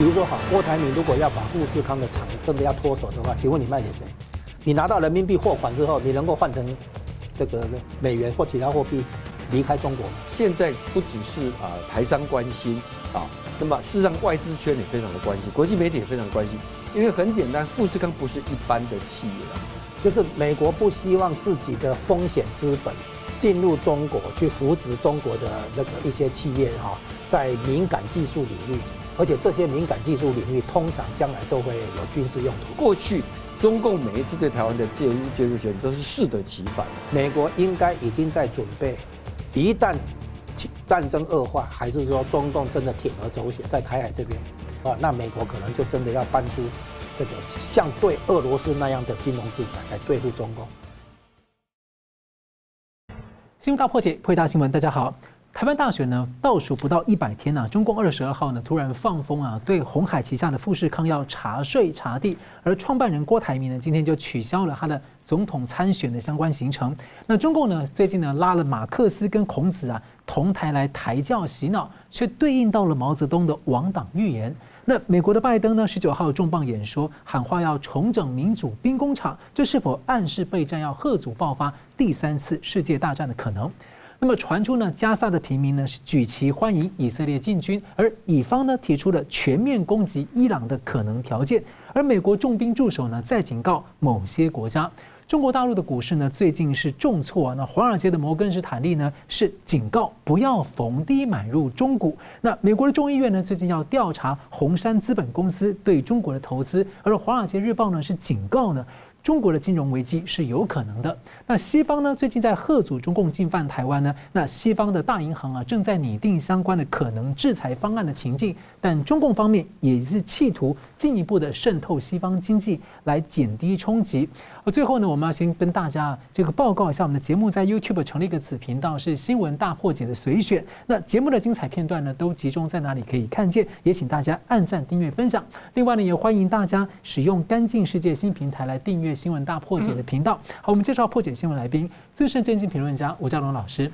比如说哈，郭台铭如果要把富士康的厂真的要脱手的话，请问你卖给谁？你拿到人民币货款之后，你能够换成这个美元或其他货币离开中国？现在不只是啊台商关心啊，那么事实上外资圈也非常的关心，国际媒体也非常关心，因为很简单，富士康不是一般的企业，就是美国不希望自己的风险资本进入中国去扶植中国的那个一些企业哈，在敏感技术领域。而且这些敏感技术领域，通常将来都会有军事用途。过去中共每一次对台湾的介入介入权都是适得其反。美国应该已经在准备，一旦战争恶化，还是说中共真的铤而走险在台海这边，啊，那美国可能就真的要搬出这个像对俄罗斯那样的金融制裁来对付中共。新闻大破解，破解大新闻，大家好。台湾大选呢，倒数不到一百天呢、啊，中共二十二号呢突然放风啊，对红海旗下的富士康要查税查地，而创办人郭台铭呢今天就取消了他的总统参选的相关行程。那中共呢最近呢拉了马克思跟孔子啊同台来抬轿洗脑，却对应到了毛泽东的亡党预言。那美国的拜登呢十九号重磅演说，喊话要重整民主兵工厂，这是否暗示备战要贺祖爆发第三次世界大战的可能？那么传出呢，加萨的平民呢是举旗欢迎以色列进军，而乙方呢提出了全面攻击伊朗的可能条件，而美国重兵驻守呢在警告某些国家。中国大陆的股市呢最近是重挫啊，那华尔街的摩根士坦利呢是警告不要逢低买入中股。那美国的众议院呢最近要调查红杉资本公司对中国的投资，而华尔街日报呢是警告呢。中国的金融危机是有可能的。那西方呢？最近在贺阻中共进犯台湾呢？那西方的大银行啊，正在拟定相关的可能制裁方案的情境。但中共方面也是企图进一步的渗透西方经济，来减低冲击。而最后呢，我们要先跟大家这个报告一下，我们的节目在 YouTube 成立一个子频道，是新闻大破解的随选。那节目的精彩片段呢，都集中在哪里可以看见？也请大家按赞、订阅、分享。另外呢，也欢迎大家使用干净世界新平台来订阅。新闻大破解的频道，好，我们介绍破解新闻来宾，资深政经评论家吴家龙老师。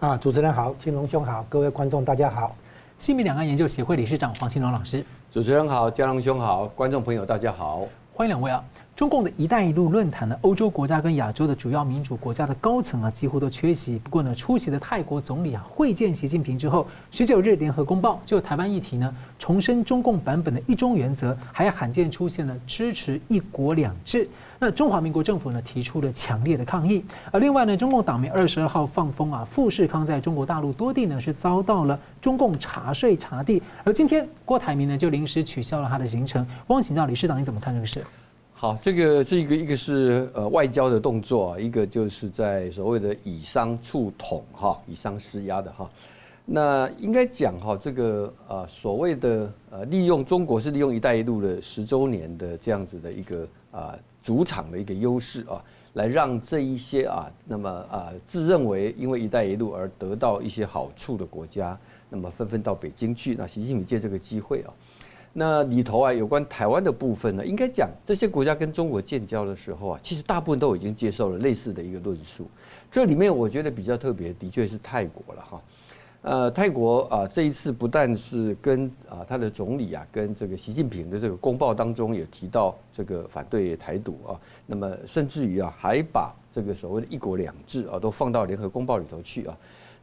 啊，主持人好，青龙兄好，各位观众大家好。新民两岸研究协会理事长黄青龙老师。主持人好，家龙兄好，观众朋友大家好，欢迎两位啊。中共的一带一路论坛呢，欧洲国家跟亚洲的主要民主国家的高层啊，几乎都缺席。不过呢，出席的泰国总理啊会见习近平之后，十九日联合公报就台湾议题呢，重申中共版本的一中原则，还罕见出现了支持一国两制。那中华民国政府呢提出了强烈的抗议。而另外呢，中共党媒二十二号放风啊，富士康在中国大陆多地呢是遭到了中共查税查地。而今天郭台铭呢就临时取消了他的行程。汪请教理事长，你怎么看这个事？好，这个是一个一个是呃外交的动作啊，一个就是在所谓的以商促统哈，以商施压的哈。那应该讲哈，这个呃所谓的呃利用中国是利用“一带一路”的十周年的这样子的一个啊主场的一个优势啊，来让这一些啊那么啊自认为因为“一带一路”而得到一些好处的国家，那么纷纷到北京去。那习近平借这个机会啊。那里头啊，有关台湾的部分呢，应该讲这些国家跟中国建交的时候啊，其实大部分都已经接受了类似的一个论述。这里面我觉得比较特别的确是泰国了哈。呃，泰国啊，这一次不但是跟啊他的总理啊，跟这个习近平的这个公报当中也提到这个反对台独啊，那么甚至于啊，还把这个所谓的一国两制啊，都放到联合公报里头去啊。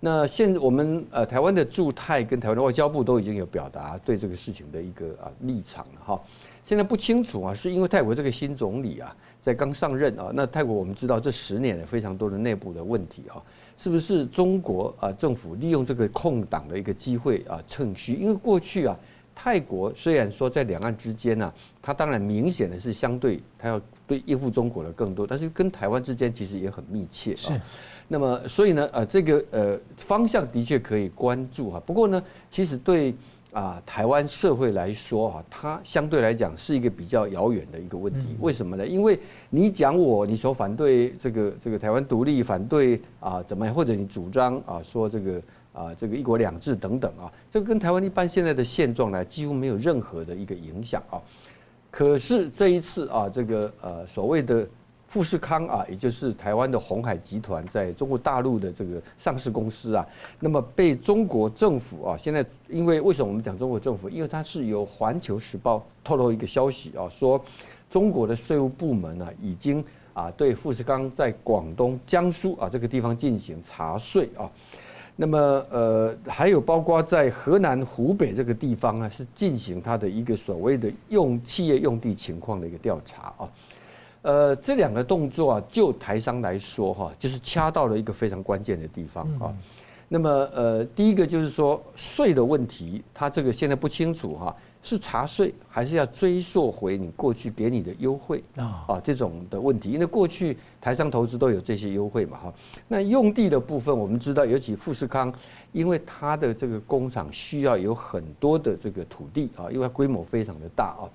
那现我们呃台湾的驻泰跟台湾的外交部都已经有表达对这个事情的一个啊立场了哈。现在不清楚啊，是因为泰国这个新总理啊在刚上任啊，那泰国我们知道这十年有非常多的内部的问题啊，是不是中国啊政府利用这个空档的一个机会啊趁虚？因为过去啊泰国虽然说在两岸之间呢，它当然明显的是相对它要对应付中国的更多，但是跟台湾之间其实也很密切啊。那么，所以呢，呃，这个呃方向的确可以关注哈。不过呢，其实对啊台湾社会来说啊，它相对来讲是一个比较遥远的一个问题。为什么呢？因为你讲我，你说反对这个这个台湾独立，反对啊怎么样，或者你主张啊说这个啊这个一国两制等等啊，这个跟台湾一般现在的现状呢，几乎没有任何的一个影响啊。可是这一次啊，这个呃所谓的。富士康啊，也就是台湾的鸿海集团在中国大陆的这个上市公司啊，那么被中国政府啊，现在因为为什么我们讲中国政府？因为它是由《环球时报》透露一个消息啊，说中国的税务部门呢，已经啊对富士康在广东、江苏啊这个地方进行查税啊，那么呃还有包括在河南、湖北这个地方呢，是进行它的一个所谓的用企业用地情况的一个调查啊。呃，这两个动作啊，就台商来说哈，就是掐到了一个非常关键的地方啊。那么呃，第一个就是说税的问题，他这个现在不清楚哈，是查税还是要追溯回你过去给你的优惠啊？啊，这种的问题，因为过去台商投资都有这些优惠嘛哈。那用地的部分，我们知道，尤其富士康，因为它的这个工厂需要有很多的这个土地啊，因为它规模非常的大啊。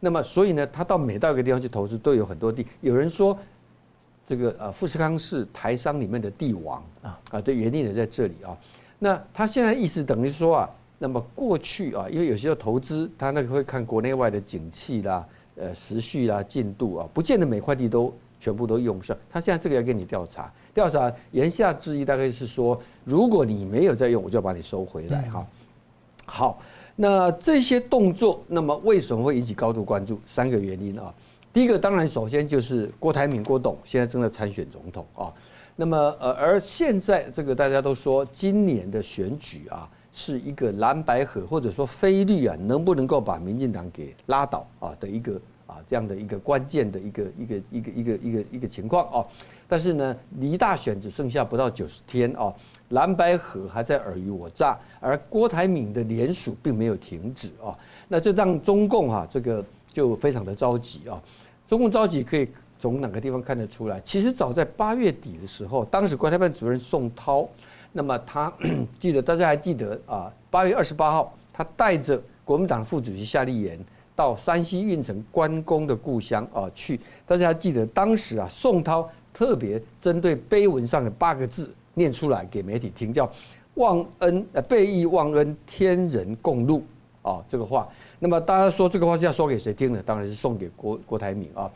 那么，所以呢，它到每到一个地方去投资，都有很多地。有人说，这个呃，富士康是台商里面的地王啊啊，的原因也在这里啊。那他现在意思等于说啊，那么过去啊，因为有时候投资他那个会看国内外的景气啦、呃时序啦、进度啊，不见得每块地都全部都用上。他现在这个要给你调查，调查言下之意大概是说，如果你没有在用，我就要把你收回来哈。好。那这些动作，那么为什么会引起高度关注？三个原因啊。第一个，当然首先就是郭台铭郭董现在正在参选总统啊。那么呃，而现在这个大家都说，今年的选举啊，是一个蓝白河或者说非绿啊，能不能够把民进党给拉倒啊的一个啊这样的一个关键的一个一个一个一个一个一个情况啊。但是呢，离大选只剩下不到九十天啊。蓝白河还在尔虞我诈，而郭台铭的联署并没有停止啊，那这让中共哈这个就非常的着急啊。中共着急可以从哪个地方看得出来？其实早在八月底的时候，当时国台办主任宋涛，那么他 记得大家还记得啊，八月二十八号，他带着国民党副主席夏立言到山西运城关公的故乡啊去，大家还记得当时啊，宋涛特别针对碑文上的八个字。念出来给媒体听，叫“忘恩呃背义忘恩，天人共怒”啊，这个话。那么大家说这个话是要说给谁听呢？当然是送给郭郭台铭啊。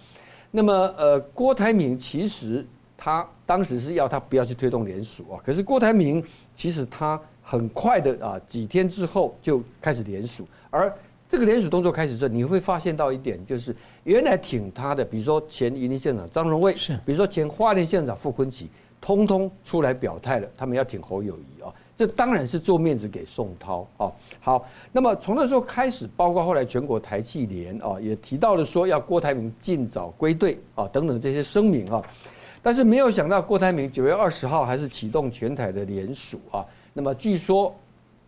那么呃，郭台铭其实他当时是要他不要去推动联署啊，可是郭台铭其实他很快的啊，几天之后就开始联署，而这个联署动作开始之后，你会发现到一点，就是原来挺他的，比如说前云林县长张荣卫，是，比如说前花莲县长傅昆萁。通通出来表态了，他们要挺侯友谊啊，这当然是做面子给宋涛啊。好，那么从那时候开始，包括后来全国台企联啊，也提到了说要郭台铭尽早归队啊，等等这些声明啊。但是没有想到，郭台铭九月二十号还是启动全台的联署啊。那么据说，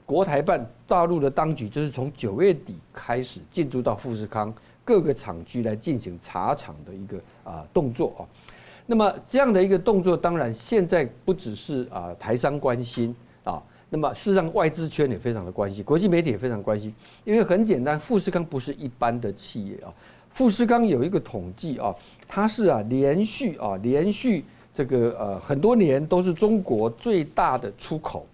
国台办大陆的当局就是从九月底开始进驻到富士康各个厂区来进行查厂的一个啊动作啊。那么这样的一个动作，当然现在不只是啊台商关心啊，那么事实上外资圈也非常的关心，国际媒体也非常关心，因为很简单，富士康不是一般的企业啊，富士康有一个统计啊，它是啊连续啊连续这个呃很多年都是中国最大的出口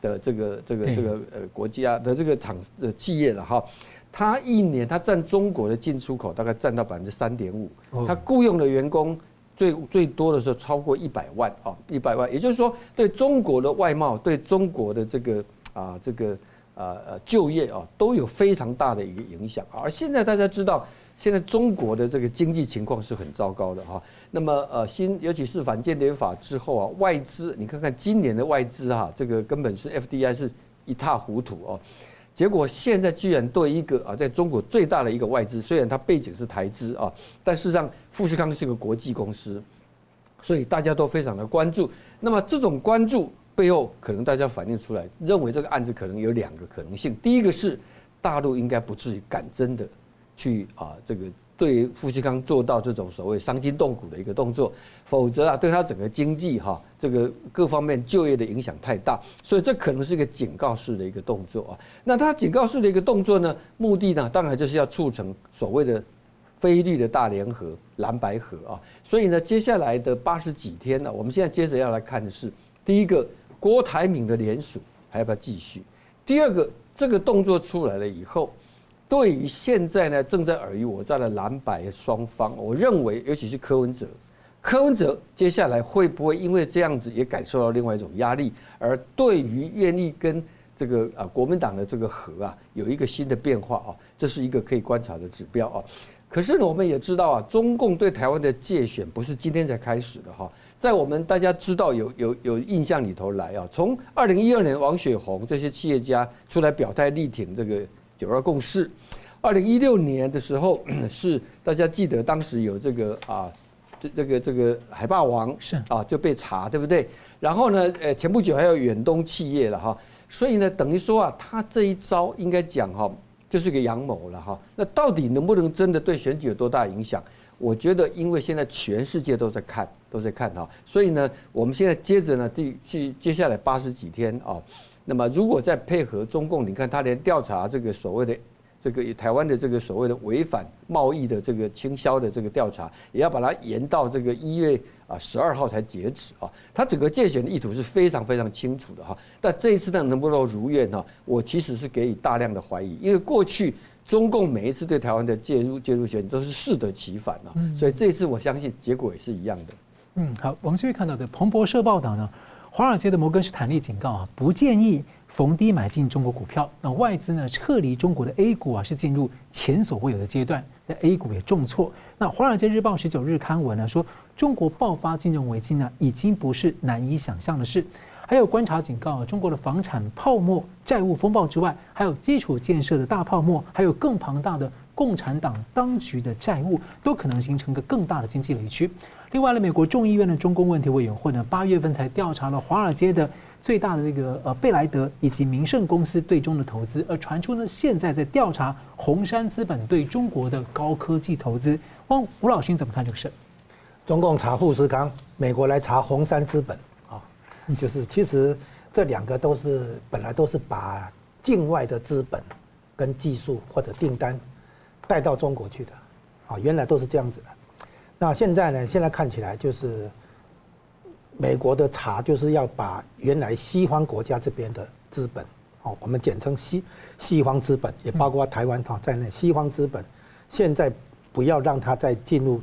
的这个这个这个呃国家的这个厂的企业了哈，它一年它占中国的进出口大概占到百分之三点五，它雇佣的员工。最最多的时候超过一百万啊，一百万，也就是说，对中国的外贸，对中国的这个啊，这个啊呃就业啊，都有非常大的一个影响。而现在大家知道，现在中国的这个经济情况是很糟糕的哈。那么呃，新尤其是反间谍法之后啊，外资你看看今年的外资哈，这个根本是 FDI 是一塌糊涂哦。结果现在居然对一个啊，在中国最大的一个外资，虽然它背景是台资啊，但事实上富士康是个国际公司，所以大家都非常的关注。那么这种关注背后，可能大家反映出来，认为这个案子可能有两个可能性。第一个是大陆应该不至于敢真的去啊这个。对富士康做到这种所谓伤筋动骨的一个动作，否则啊，对他整个经济哈，这个各方面就业的影响太大，所以这可能是一个警告式的一个动作啊。那他警告式的一个动作呢，目的呢，当然就是要促成所谓的非绿的大联合蓝白合啊。所以呢，接下来的八十几天呢，我们现在接着要来看的是，第一个郭台铭的联署还要不要继续？第二个这个动作出来了以后。对于现在呢，正在尔虞我诈的蓝白双方，我认为，尤其是柯文哲，柯文哲接下来会不会因为这样子也感受到另外一种压力，而对于愿意跟这个啊国民党的这个和啊有一个新的变化啊，这是一个可以观察的指标啊。可是呢，我们也知道啊，中共对台湾的介选不是今天才开始的哈，在我们大家知道有有有印象里头来啊，从二零一二年王雪红这些企业家出来表态力挺这个九二共识，二零一六年的时候是大家记得当时有这个啊。这这个这个海霸王是啊就被查对不对？然后呢，呃，前不久还有远东企业了哈，所以呢，等于说啊，他这一招应该讲哈，就是个阳谋了哈。那到底能不能真的对选举有多大影响？我觉得，因为现在全世界都在看，都在看哈，所以呢，我们现在接着呢，第去接下来八十几天啊，那么如果再配合中共，你看他连调查这个所谓的。这个台湾的这个所谓的违反贸易的这个倾销的这个调查，也要把它延到这个一月啊十二号才截止啊。他整个介选的意图是非常非常清楚的哈。但这一次呢，能不能如愿呢？我其实是给予大量的怀疑，因为过去中共每一次对台湾的介入介入选都是适得其反啊。所以这一次我相信结果也是一样的。嗯，好，我们这边看到的彭博社报道呢，华尔街的摩根士坦利警告啊，不建议。逢低买进中国股票，那外资呢撤离中国的 A 股啊，是进入前所未有的阶段。那 A 股也重挫。那《华尔街日报》十九日刊文呢说，中国爆发金融危机呢，已经不是难以想象的事。还有观察警告，中国的房产泡沫、债务风暴之外，还有基础建设的大泡沫，还有更庞大的共产党当局的债务，都可能形成一个更大的经济雷区。另外呢，美国众议院的中共问题委员会呢，八月份才调查了华尔街的。最大的这个呃贝莱德以及明晟公司对中的投资，而传出呢，现在在调查红杉资本对中国的高科技投资。汪吴老师你怎么看这个事？中共查富士康，美国来查红杉资本啊，就是其实这两个都是本来都是把境外的资本跟技术或者订单带到中国去的啊，原来都是这样子的。那现在呢？现在看起来就是。美国的查就是要把原来西方国家这边的资本，哦，我们简称西西方资本，也包括台湾哈在内，西方资本现在不要让它再进入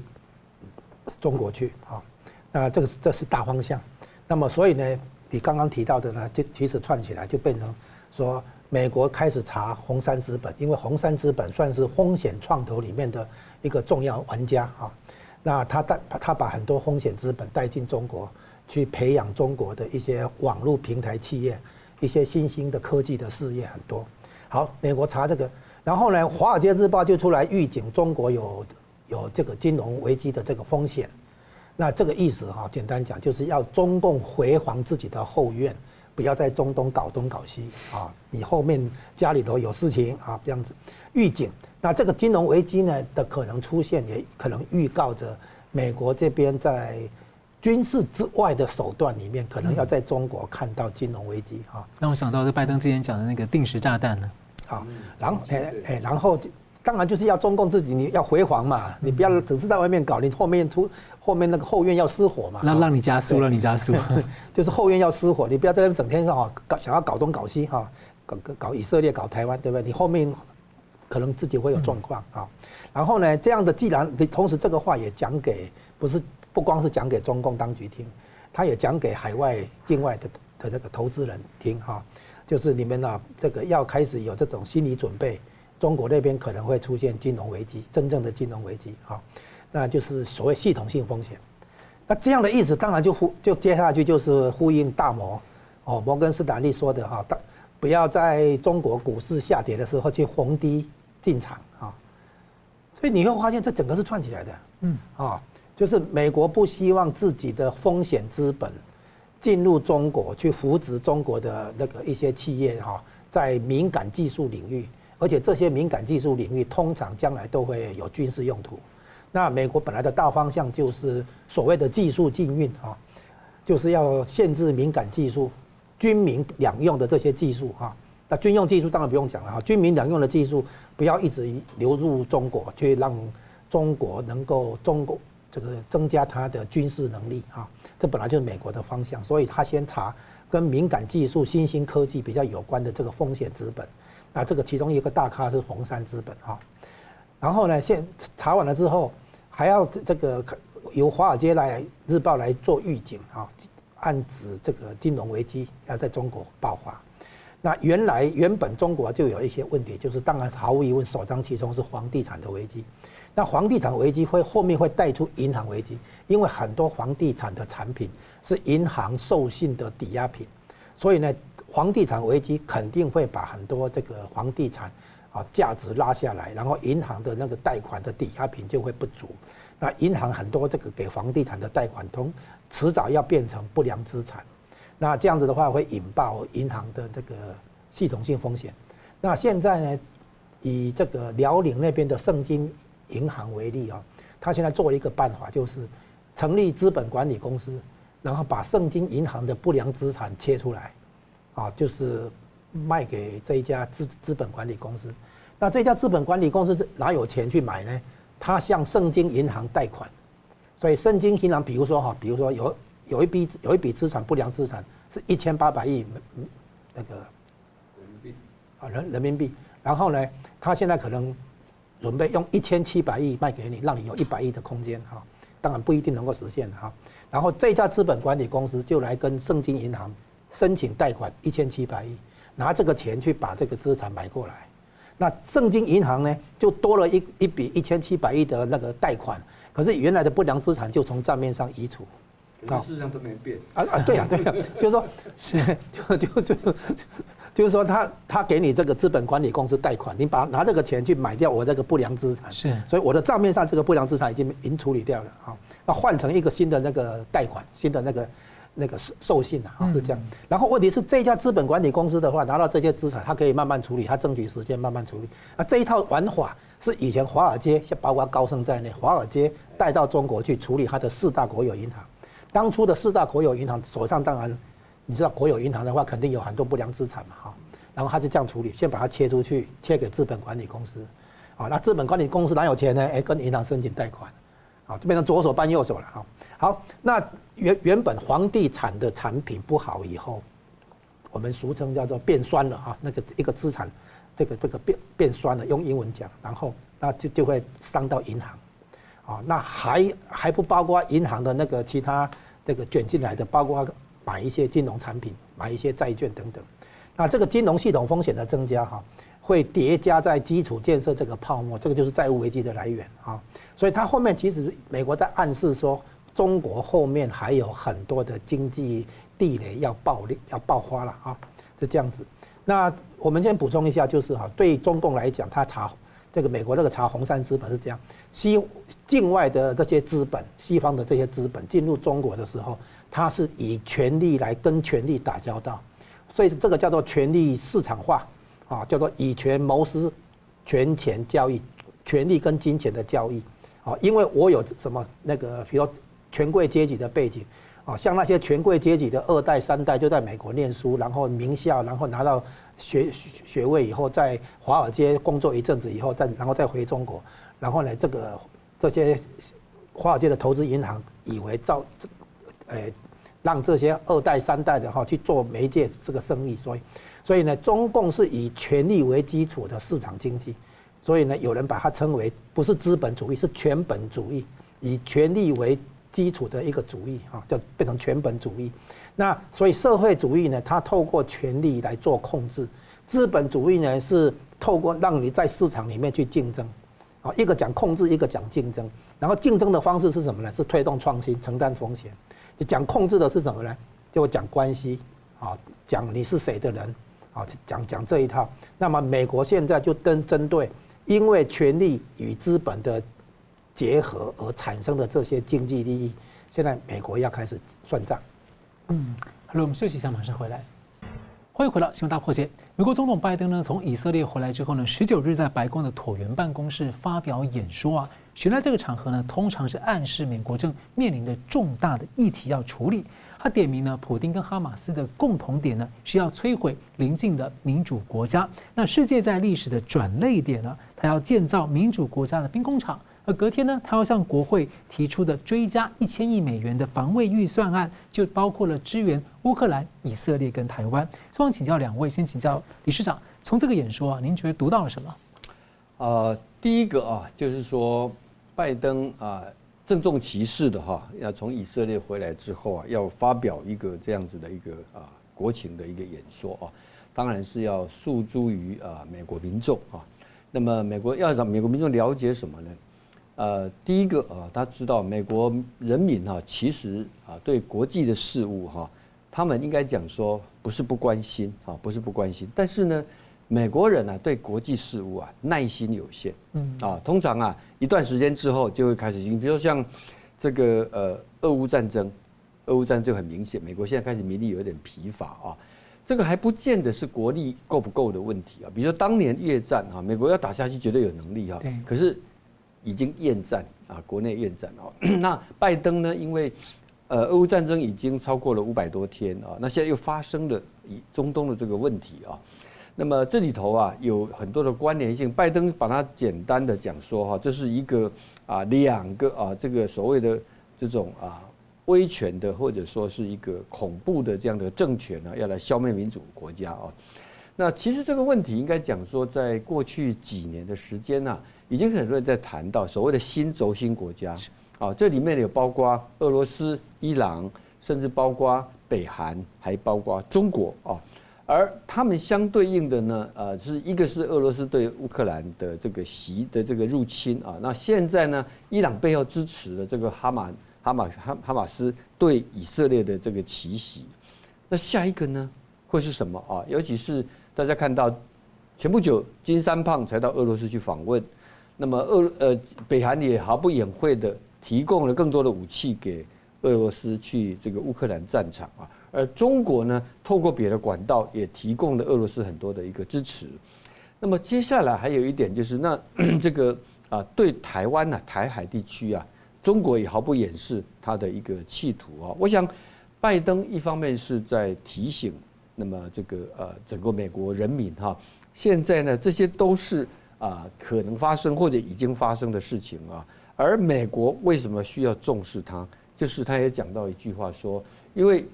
中国去啊。那这个是这是大方向。那么所以呢，你刚刚提到的呢，就其实串起来就变成说，美国开始查红杉资本，因为红杉资本算是风险创投里面的一个重要玩家啊。那他带他把很多风险资本带进中国。去培养中国的一些网络平台企业，一些新兴的科技的事业很多。好，美国查这个，然后呢，《华尔街日报》就出来预警中国有有这个金融危机的这个风险。那这个意思哈，简单讲就是要中共回防自己的后院，不要在中东搞东搞西啊。你后面家里头有事情啊，这样子预警。那这个金融危机呢的可能出现，也可能预告着美国这边在。军事之外的手段里面，可能要在中国看到金融危机啊。让我想到这拜登之前讲的那个定时炸弹呢。好，然后哎哎，然后当然就是要中共自己你要回防嘛，你不要只是在外面搞，你后面出后面那个后院要失火嘛。那让你加速，让你加速，就是后院要失火，你不要在那边整天哈搞想要搞东搞西哈，搞搞以色列搞台湾，对不对？你后面可能自己会有状况啊。然后呢，这样的既然你同时这个话也讲给不是。不光是讲给中共当局听，他也讲给海外境外的的这个投资人听哈，就是你们呢这个要开始有这种心理准备，中国那边可能会出现金融危机，真正的金融危机哈，那就是所谓系统性风险。那这样的意思当然就呼就接下去就是呼应大摩哦摩根斯坦利说的哈，大不要在中国股市下跌的时候去逢低进场啊，所以你会发现这整个是串起来的，嗯啊。就是美国不希望自己的风险资本进入中国去扶植中国的那个一些企业哈，在敏感技术领域，而且这些敏感技术领域通常将来都会有军事用途。那美国本来的大方向就是所谓的技术禁运啊，就是要限制敏感技术、军民两用的这些技术哈。那军用技术当然不用讲了哈，军民两用的技术不要一直流入中国，去让中国能够中国。这个增加它的军事能力啊，这本来就是美国的方向，所以他先查跟敏感技术、新兴科技比较有关的这个风险资本，那这个其中一个大咖是红杉资本哈，然后呢，现查完了之后，还要这个由华尔街来日报来做预警啊，暗指这个金融危机要在中国爆发。那原来原本中国就有一些问题，就是当然毫无疑问首当其冲是房地产的危机。那房地产危机会后面会带出银行危机，因为很多房地产的产品是银行授信的抵押品，所以呢，房地产危机肯定会把很多这个房地产啊价值拉下来，然后银行的那个贷款的抵押品就会不足。那银行很多这个给房地产的贷款，从迟早要变成不良资产。那这样子的话，会引爆银行的这个系统性风险。那现在呢，以这个辽宁那边的盛京银行为例啊，他现在做了一个办法，就是成立资本管理公司，然后把盛京银行的不良资产切出来，啊，就是卖给这一家资资本管理公司。那这家资本管理公司哪有钱去买呢？他向盛京银行贷款，所以盛京银行，比如说哈，比如说有。有一笔有一笔资产不良资产是一千八百亿，那个人民币啊人人民币，然后呢，他现在可能准备用一千七百亿卖给你，让你有一百亿的空间哈，当然不一定能够实现哈。然后这家资本管理公司就来跟盛京银行申请贷款一千七百亿，拿这个钱去把这个资产买过来，那盛京银行呢就多了一一笔一千七百亿的那个贷款，可是原来的不良资产就从账面上移除。事实上都没变。啊啊，对啊对啊，就是说，是就就就就是说，他他给你这个资本管理公司贷款，你把拿这个钱去买掉我这个不良资产，是，所以我的账面上这个不良资产已经已经处理掉了啊，那换成一个新的那个贷款，新的那个那个授信啊，是这样。然后问题是这家资本管理公司的话，拿到这些资产，它可以慢慢处理，它争取时间慢慢处理。啊，这一套玩法是以前华尔街，像包括高盛在内，华尔街带到中国去处理它的四大国有银行。当初的四大国有银行手上当然，你知道国有银行的话肯定有很多不良资产嘛哈，然后他就这样处理，先把它切出去，切给资本管理公司，啊，那资本管理公司哪有钱呢？哎，跟银行申请贷款，啊，就变成左手办右手了哈。好，那原原本房地产的产品不好以后，我们俗称叫做变酸了哈，那个一个资产，这个这个变变酸了，用英文讲，然后那就就会伤到银行，啊，那还还不包括银行的那个其他。这个卷进来的，包括买一些金融产品、买一些债券等等。那这个金融系统风险的增加，哈，会叠加在基础建设这个泡沫，这个就是债务危机的来源啊。所以它后面其实美国在暗示说，中国后面还有很多的经济地雷要爆裂、要爆发了啊，是这样子。那我们先补充一下，就是哈，对中共来讲，他查。这个美国这个查红杉资本是这样，西境外的这些资本，西方的这些资本进入中国的时候，他是以权力来跟权力打交道，所以这个叫做权力市场化，啊，叫做以权谋私，权钱交易，权力跟金钱的交易，啊，因为我有什么那个，比如权贵阶级的背景，啊，像那些权贵阶级的二代三代就在美国念书，然后名校，然后拿到。学学位以后，在华尔街工作一阵子以后，再然后再回中国，然后呢，这个这些华尔街的投资银行以为造，呃，让这些二代三代的哈去做媒介这个生意，所以所以呢，中共是以权力为基础的市场经济，所以呢，有人把它称为不是资本主义，是权本主义，以权力为基础的一个主义啊，就变成全本主义。那所以社会主义呢，它透过权力来做控制；资本主义呢，是透过让你在市场里面去竞争，啊，一个讲控制，一个讲竞争。然后竞争的方式是什么呢？是推动创新、承担风险。就讲控制的是什么呢？就讲关系，啊，讲你是谁的人，啊，讲讲这一套。那么美国现在就跟针对因为权力与资本的结合而产生的这些经济利益，现在美国要开始算账。嗯，好了，我们休息一下，马上回来。欢迎回到《新闻大破解》。美国总统拜登呢，从以色列回来之后呢，十九日在白宫的椭圆办公室发表演说啊。选在这个场合呢，通常是暗示美国正面临着重大的议题要处理。他点名呢，普丁跟哈马斯的共同点呢，是要摧毁邻近的民主国家。那世界在历史的转捩点呢，他要建造民主国家的兵工厂。而隔天呢，他要向国会提出的追加一千亿美元的防卫预算案，就包括了支援乌克兰、以色列跟台湾。希望请教两位，先请教理事长，从这个演说啊，您觉得读到了什么？呃，第一个啊，就是说拜登啊，郑重其事的哈，要从以色列回来之后啊，要发表一个这样子的一个啊国情的一个演说啊，当然是要诉诸于啊美国民众啊。那么美国要让美国民众了解什么呢？呃，第一个啊，他知道美国人民哈，其实啊对国际的事务哈，他们应该讲说不是不关心啊，不是不关心，但是呢，美国人呢对国际事务啊耐心有限，嗯。啊，通常啊一段时间之后就会开始，比如说像这个呃俄乌战争，俄乌战争很明显，美国现在开始民力有点疲乏啊。这个还不见得是国力够不够的问题啊，比如说当年越战啊，美国要打下去绝对有能力啊，可是已经厌战啊，国内厌战哦。那拜登呢？因为呃，俄乌战争已经超过了五百多天啊，那现在又发生了以中东的这个问题啊，那么这里头啊有很多的关联性。拜登把它简单的讲说哈，这是一个啊两个啊这个所谓的这种啊。威权的，或者说是一个恐怖的这样的政权呢，要来消灭民主国家啊。那其实这个问题应该讲说，在过去几年的时间呢，已经很多人在谈到所谓的新轴心国家啊，这里面有包括俄罗斯、伊朗，甚至包括北韩，还包括中国啊。而他们相对应的呢，呃，是一个是俄罗斯对乌克兰的这个袭的这个入侵啊。那现在呢，伊朗背后支持的这个哈马。哈马哈哈马斯对以色列的这个奇袭，那下一个呢会是什么啊？尤其是大家看到前不久金三胖才到俄罗斯去访问，那么俄呃北韩也毫不隐晦的提供了更多的武器给俄罗斯去这个乌克兰战场啊，而中国呢透过别的管道也提供了俄罗斯很多的一个支持。那么接下来还有一点就是那 这个啊对台湾呐台海地区啊。中国也毫不掩饰他的一个企图啊！我想，拜登一方面是在提醒，那么这个呃整个美国人民哈，现在呢这些都是啊可能发生或者已经发生的事情啊。而美国为什么需要重视它？就是他也讲到一句话说，因为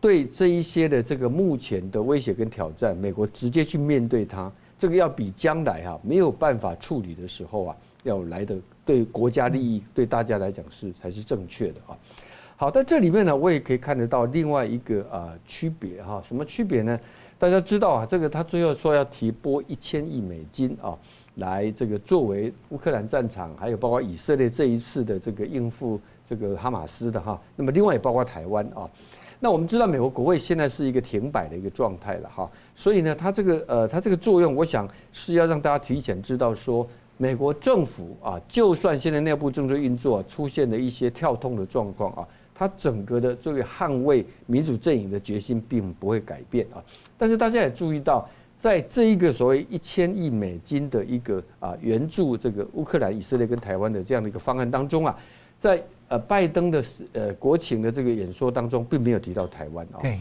对这一些的这个目前的威胁跟挑战，美国直接去面对它，这个要比将来哈没有办法处理的时候啊要来的。对国家利益，对大家来讲是才是正确的啊。好，在这里面呢，我也可以看得到另外一个啊区别哈。什么区别呢？大家知道啊，这个他最后说要提拨一千亿美金啊，来这个作为乌克兰战场，还有包括以色列这一次的这个应付这个哈马斯的哈。那么另外也包括台湾啊。那我们知道美国国会现在是一个停摆的一个状态了哈，所以呢，它这个呃，它这个作用，我想是要让大家提前知道说。美国政府啊，就算现在内部政治运作出现了一些跳动的状况啊，它整个的这个捍卫民主阵营的决心并不会改变啊。但是大家也注意到，在这一个所谓一千亿美金的一个啊援助这个乌克兰、以色列跟台湾的这样的一个方案当中啊，在呃拜登的呃国情的这个演说当中，并没有提到台湾啊。对。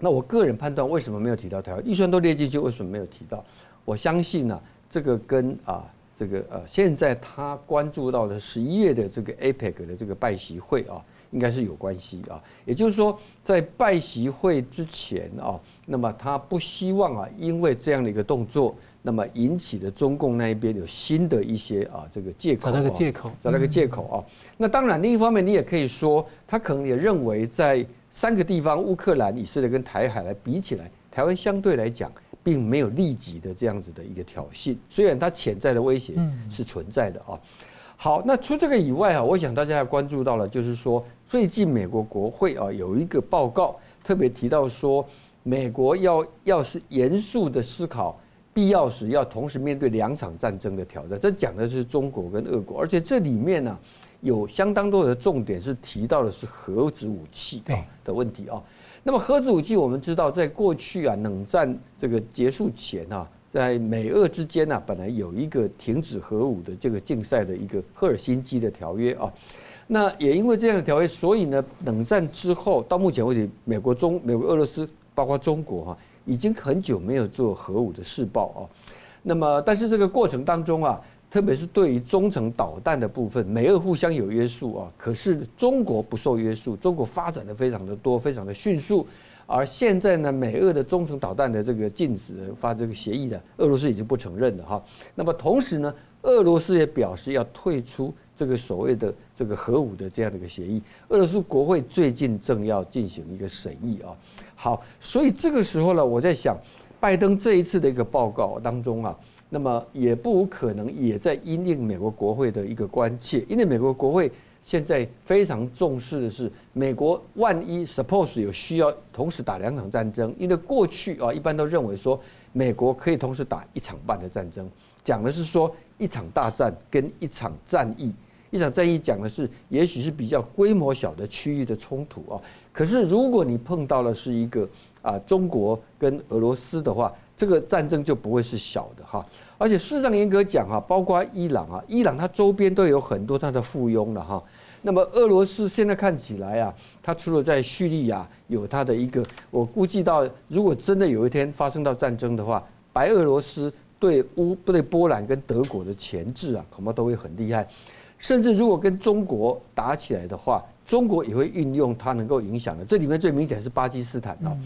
那我个人判断，为什么没有提到台湾？预算都列进去，为什么没有提到？我相信呢，这个跟啊。这个呃，现在他关注到的十一月的这个 APEC 的这个拜习会啊，应该是有关系啊。也就是说，在拜习会之前啊，那么他不希望啊，因为这样的一个动作，那么引起的中共那一边有新的一些啊这个借口，找那个借口，找那个借口啊。那当然，另一方面你也可以说，他可能也认为，在三个地方，乌克兰、以色列跟台海来比起来，台湾相对来讲。并没有立即的这样子的一个挑衅，虽然它潜在的威胁是存在的啊。好，那除这个以外啊，我想大家要关注到了，就是说最近美国国会啊有一个报告，特别提到说，美国要要是严肃的思考，必要时要同时面对两场战争的挑战。这讲的是中国跟俄国，而且这里面呢有相当多的重点是提到的是核子武器啊的问题啊。那么核子武器，我们知道，在过去啊，冷战这个结束前啊，在美俄之间呢，本来有一个停止核武的这个竞赛的一个赫尔辛基的条约啊。那也因为这样的条约，所以呢，冷战之后到目前为止，美国、中、美国、俄罗斯，包括中国哈，已经很久没有做核武的试爆啊。那么，但是这个过程当中啊。特别是对于中程导弹的部分，美俄互相有约束啊，可是中国不受约束，中国发展的非常的多，非常的迅速。而现在呢，美俄的中程导弹的这个禁止发这个协议的，俄罗斯已经不承认了哈。那么同时呢，俄罗斯也表示要退出这个所谓的这个核武的这样的一个协议。俄罗斯国会最近正要进行一个审议啊。好，所以这个时候呢，我在想，拜登这一次的一个报告当中啊，那么也不无可能也在因应美国国会的一个关切，因为美国国会。现在非常重视的是，美国万一 suppose 有需要同时打两场战争，因为过去啊一般都认为说美国可以同时打一场半的战争，讲的是说一场大战跟一场战役，一场战役讲的是也许是比较规模小的区域的冲突啊，可是如果你碰到了是一个啊中国跟俄罗斯的话，这个战争就不会是小的哈。而且事实上严格讲啊，包括伊朗啊，伊朗它周边都有很多它的附庸了哈。那么俄罗斯现在看起来啊，它除了在叙利亚有它的一个，我估计到如果真的有一天发生到战争的话，白俄罗斯对乌对波兰跟德国的钳制啊，恐怕都会很厉害。甚至如果跟中国打起来的话，中国也会运用它能够影响的。这里面最明显是巴基斯坦啊，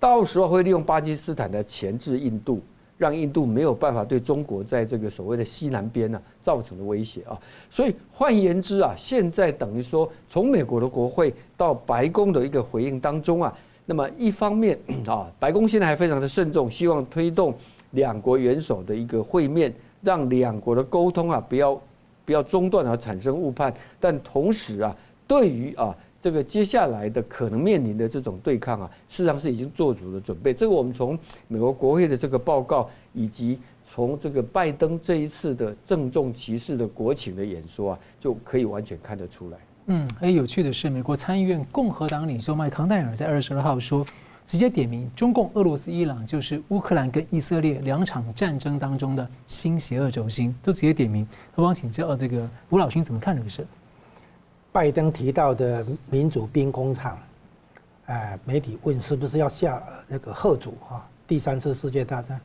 到时候会利用巴基斯坦的钳制印度。让印度没有办法对中国在这个所谓的西南边呢造成的威胁啊，所以换言之啊，现在等于说从美国的国会到白宫的一个回应当中啊，那么一方面啊，白宫现在还非常的慎重，希望推动两国元首的一个会面，让两国的沟通啊不要要中断而产生误判，但同时啊，对于啊。这个接下来的可能面临的这种对抗啊，事实上是已经做足了准备。这个我们从美国国会的这个报告，以及从这个拜登这一次的郑重其事的国情的演说啊，就可以完全看得出来。嗯，而有趣的是，美国参议院共和党领袖麦康奈尔在二十二号说，直接点名中共、俄罗斯、伊朗就是乌克兰跟以色列两场战争当中的新邪恶轴心，都直接点名。我想请教这个吴老兄怎么看这个事？拜登提到的民主兵工厂，哎，媒体问是不是要下那个贺主哈？第三次世界大战，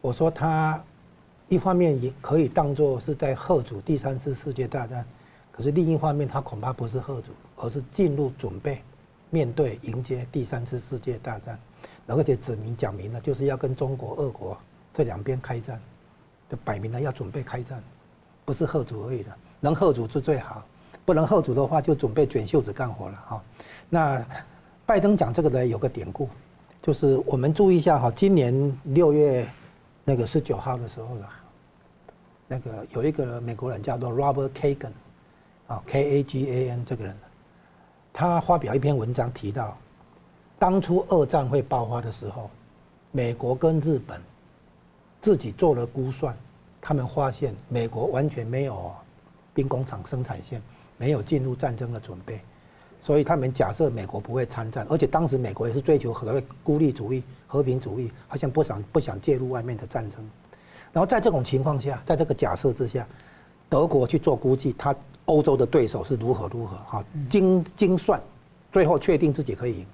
我说他一方面也可以当做是在贺主第三次世界大战，可是另一方面他恐怕不是贺主，而是进入准备，面对迎接第三次世界大战，而且指明讲明了就是要跟中国、俄国这两边开战，就摆明了要准备开战，不是贺主而已的，能贺主是最好。不能贺主的话，就准备卷袖子干活了哈。那拜登讲这个呢，有个典故，就是我们注意一下哈。今年六月那个十九号的时候呢，那个有一个美国人叫做 Robert Kagan，啊，K A G A N 这个人，他发表一篇文章提到，当初二战会爆发的时候，美国跟日本自己做了估算，他们发现美国完全没有兵工厂生产线。没有进入战争的准备，所以他们假设美国不会参战，而且当时美国也是追求和孤立主义、和平主义，好像不想不想介入外面的战争。然后在这种情况下，在这个假设之下，德国去做估计，他欧洲的对手是如何如何，哈，精精算，最后确定自己可以赢。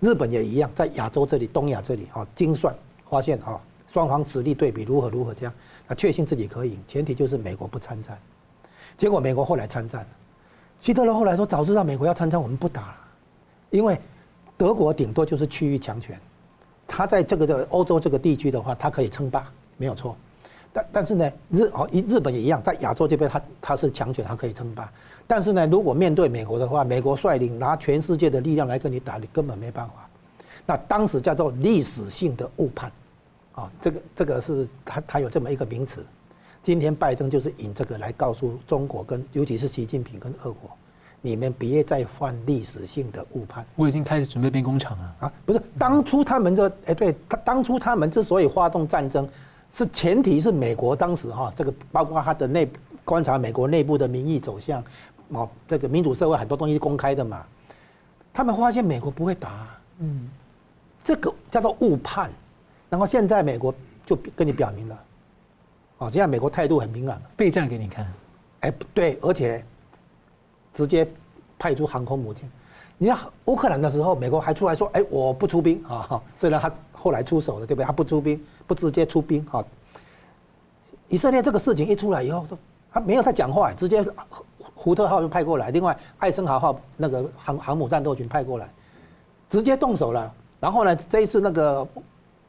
日本也一样，在亚洲这里、东亚这里，哈，精算发现，哈，双方实力对比如何如何这样，他确信自己可以赢，前提就是美国不参战。结果美国后来参战了。希特勒后来说：“早知道美国要参战，我们不打了，因为德国顶多就是区域强权，他在这个的欧洲这个地区的话，他可以称霸，没有错。但但是呢，日哦一日本也一样，在亚洲这边，他他是强权，他可以称霸。但是呢，如果面对美国的话，美国率领拿全世界的力量来跟你打，你根本没办法。那当时叫做历史性的误判，啊，这个这个是它它有这么一个名词。”今天拜登就是引这个来告诉中国跟尤其是习近平跟俄国，你们别再犯历史性的误判。我已经开始准备兵工厂了啊！不是，当初他们这哎，对他当初他们之所以发动战争，是前提是美国当时哈，这个包括他的内观察美国内部的民意走向，哦，这个民主社会很多东西是公开的嘛，他们发现美国不会打，嗯，这个叫做误判，然后现在美国就跟你表明了。哦，现在美国态度很明朗，备战给你看。哎，对，而且直接派出航空母舰。你像乌克兰的时候，美国还出来说：“哎，我不出兵啊。”虽然他后来出手了，对不对？他不出兵，不直接出兵啊。以色列这个事情一出来以后，都他没有再讲话，直接胡特号就派过来，另外艾森豪号那个航航母战斗群派过来，直接动手了。然后呢，这一次那个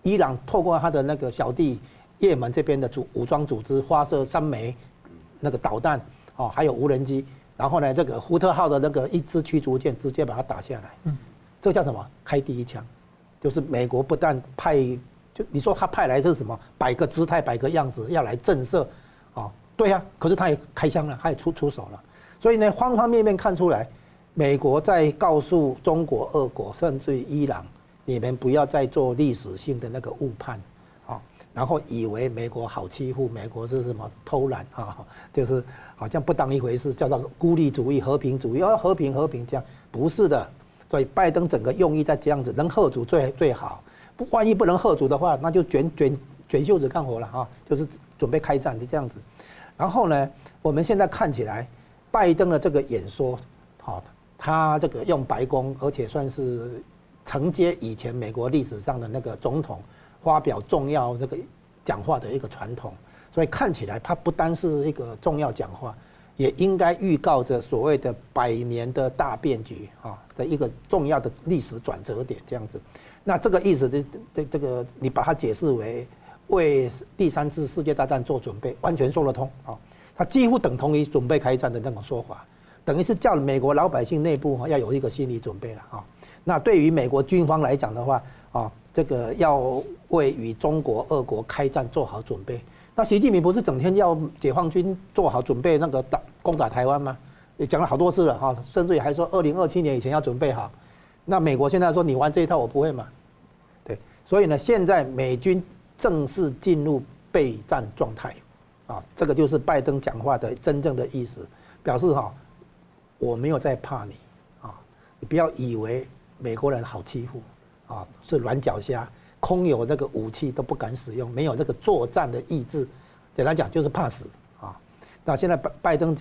伊朗透过他的那个小弟。也门这边的组武装组织发射三枚那个导弹，哦，还有无人机，然后呢，这个福特号的那个一支驱逐舰直接把它打下来，嗯，这叫什么？开第一枪，就是美国不但派，就你说他派来是什么？摆个姿态，摆个样子，要来震慑，哦，对呀，可是他也开枪了，他也出出手了，所以呢，方方面面看出来，美国在告诉中国、俄国，甚至于伊朗，你们不要再做历史性的那个误判。啊然后以为美国好欺负，美国是什么偷懒啊？就是好像不当一回事，叫做孤立主义、和平主义，要和平和平这样，不是的。所以拜登整个用意在这样子，能喝住最最好，万一不能喝足的话，那就卷卷卷袖子干活了啊，就是准备开战就这样子。然后呢，我们现在看起来，拜登的这个演说，好，他这个用白宫，而且算是承接以前美国历史上的那个总统。发表重要这个讲话的一个传统，所以看起来他不单是一个重要讲话，也应该预告着所谓的百年的大变局啊的一个重要的历史转折点这样子。那这个意思的这这个你把它解释为为第三次世界大战做准备，完全说得通啊。它几乎等同于准备开战的那种说法，等于是叫美国老百姓内部要有一个心理准备了啊。那对于美国军方来讲的话啊。这个要为与中国、俄国开战做好准备。那习近平不是整天要解放军做好准备，那个打攻打台湾吗？也讲了好多次了哈，甚至于还说二零二七年以前要准备好。那美国现在说你玩这一套我不会嘛？对，所以呢，现在美军正式进入备战状态，啊，这个就是拜登讲话的真正的意思，表示哈，我没有在怕你，啊，你不要以为美国人好欺负。啊，是软脚虾，空有那个武器都不敢使用，没有这个作战的意志，简单讲就是怕死啊。那现在拜拜登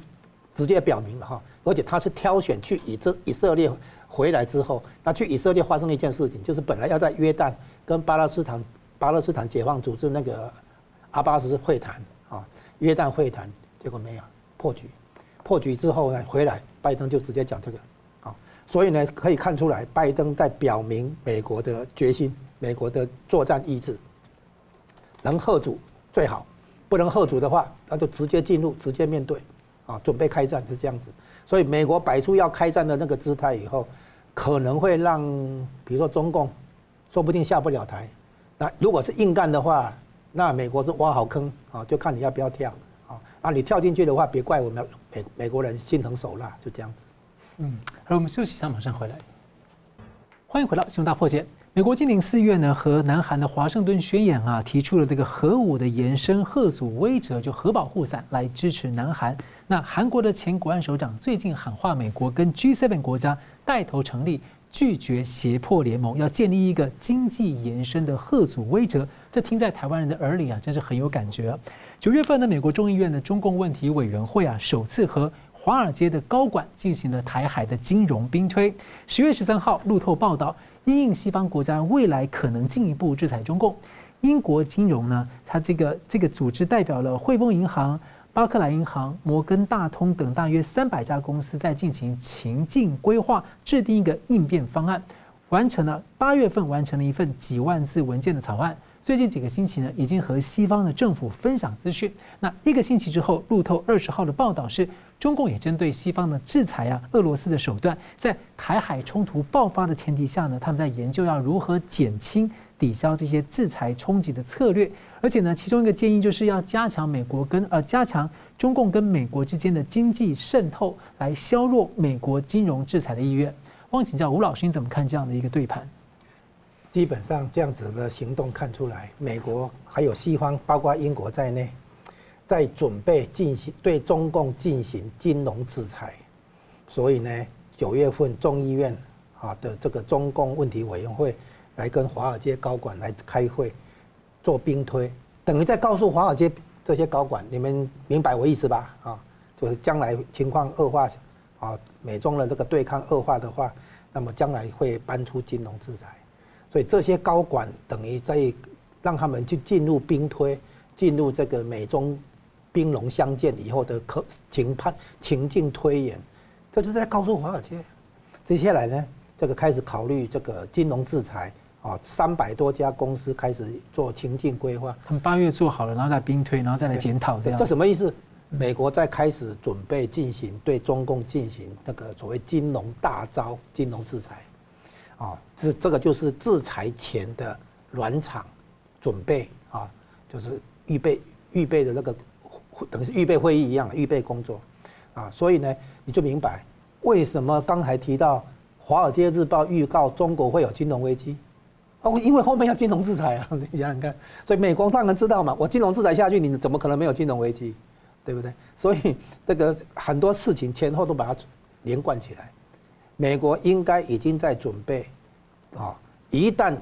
直接表明了哈，而且他是挑选去以这以色列回来之后，那去以色列发生一件事情，就是本来要在约旦跟巴勒斯坦巴勒斯坦解放组织那个阿巴斯会谈啊，约旦会谈，结果没有破局，破局之后呢，回来拜登就直接讲这个。啊所以呢，可以看出来，拜登在表明美国的决心，美国的作战意志。能吓阻最好，不能吓阻的话，那就直接进入，直接面对，啊，准备开战是这样子。所以美国摆出要开战的那个姿态以后，可能会让，比如说中共，说不定下不了台。那如果是硬干的话，那美国是挖好坑啊，就看你要不要跳啊。啊，你跳进去的话，别怪我们美美国人心狠手辣，就这样子。嗯，好，我们休息一下，马上回来。欢迎回到《新闻大破解》。美国今年四月呢，和南韩的华盛顿宣言啊，提出了这个核武的延伸、吓阻威慑，就核保护伞来支持南韩。那韩国的前国安首长最近喊话，美国跟 G7 国家带头成立拒绝胁迫联盟，要建立一个经济延伸的赫祖威哲。这听在台湾人的耳里啊，真是很有感觉。九月份呢，美国众议院的中共问题委员会啊，首次和华尔街的高管进行了台海的金融兵推。十月十三号，路透报道，因应西方国家未来可能进一步制裁中共，英国金融呢，它这个这个组织代表了汇丰银行、巴克莱银行、摩根大通等大约三百家公司，在进行情境规划，制定一个应变方案，完成了八月份完成了一份几万字文件的草案。最近几个星期呢，已经和西方的政府分享资讯。那一个星期之后，路透二十号的报道是，中共也针对西方的制裁啊，俄罗斯的手段，在台海冲突爆发的前提下呢，他们在研究要如何减轻、抵消这些制裁冲击的策略。而且呢，其中一个建议就是要加强美国跟呃加强中共跟美国之间的经济渗透，来削弱美国金融制裁的意愿。汪请教吴老师，你怎么看这样的一个对盘？基本上这样子的行动看出来，美国还有西方，包括英国在内，在准备进行对中共进行金融制裁。所以呢，九月份众议院啊的这个中共问题委员会来跟华尔街高管来开会做兵推，等于在告诉华尔街这些高管，你们明白我意思吧？啊，就是将来情况恶化，啊，美中的这个对抗恶化的话，那么将来会搬出金融制裁。所以这些高管等于在让他们去进入兵推，进入这个美中兵戎相见以后的可情判情境推演，这就是在告诉华尔街，接下来呢，这个开始考虑这个金融制裁啊，三百多家公司开始做情境规划。他们八月做好了，然后再兵推，然后再来检讨，这样。这什么意思？美国在开始准备进行对中共进行那个所谓金融大招、金融制裁，啊，这这个就是制裁前的暖场准备啊，就是预备预备的那个等于是预备会议一样，预备工作，啊，所以呢，你就明白为什么刚才提到《华尔街日报》预告中国会有金融危机，哦，因为后面要金融制裁啊，你想想看，所以美国当然知道嘛，我金融制裁下去，你怎么可能没有金融危机？对不对？所以这个很多事情前后都把它连贯起来。美国应该已经在准备，啊，一旦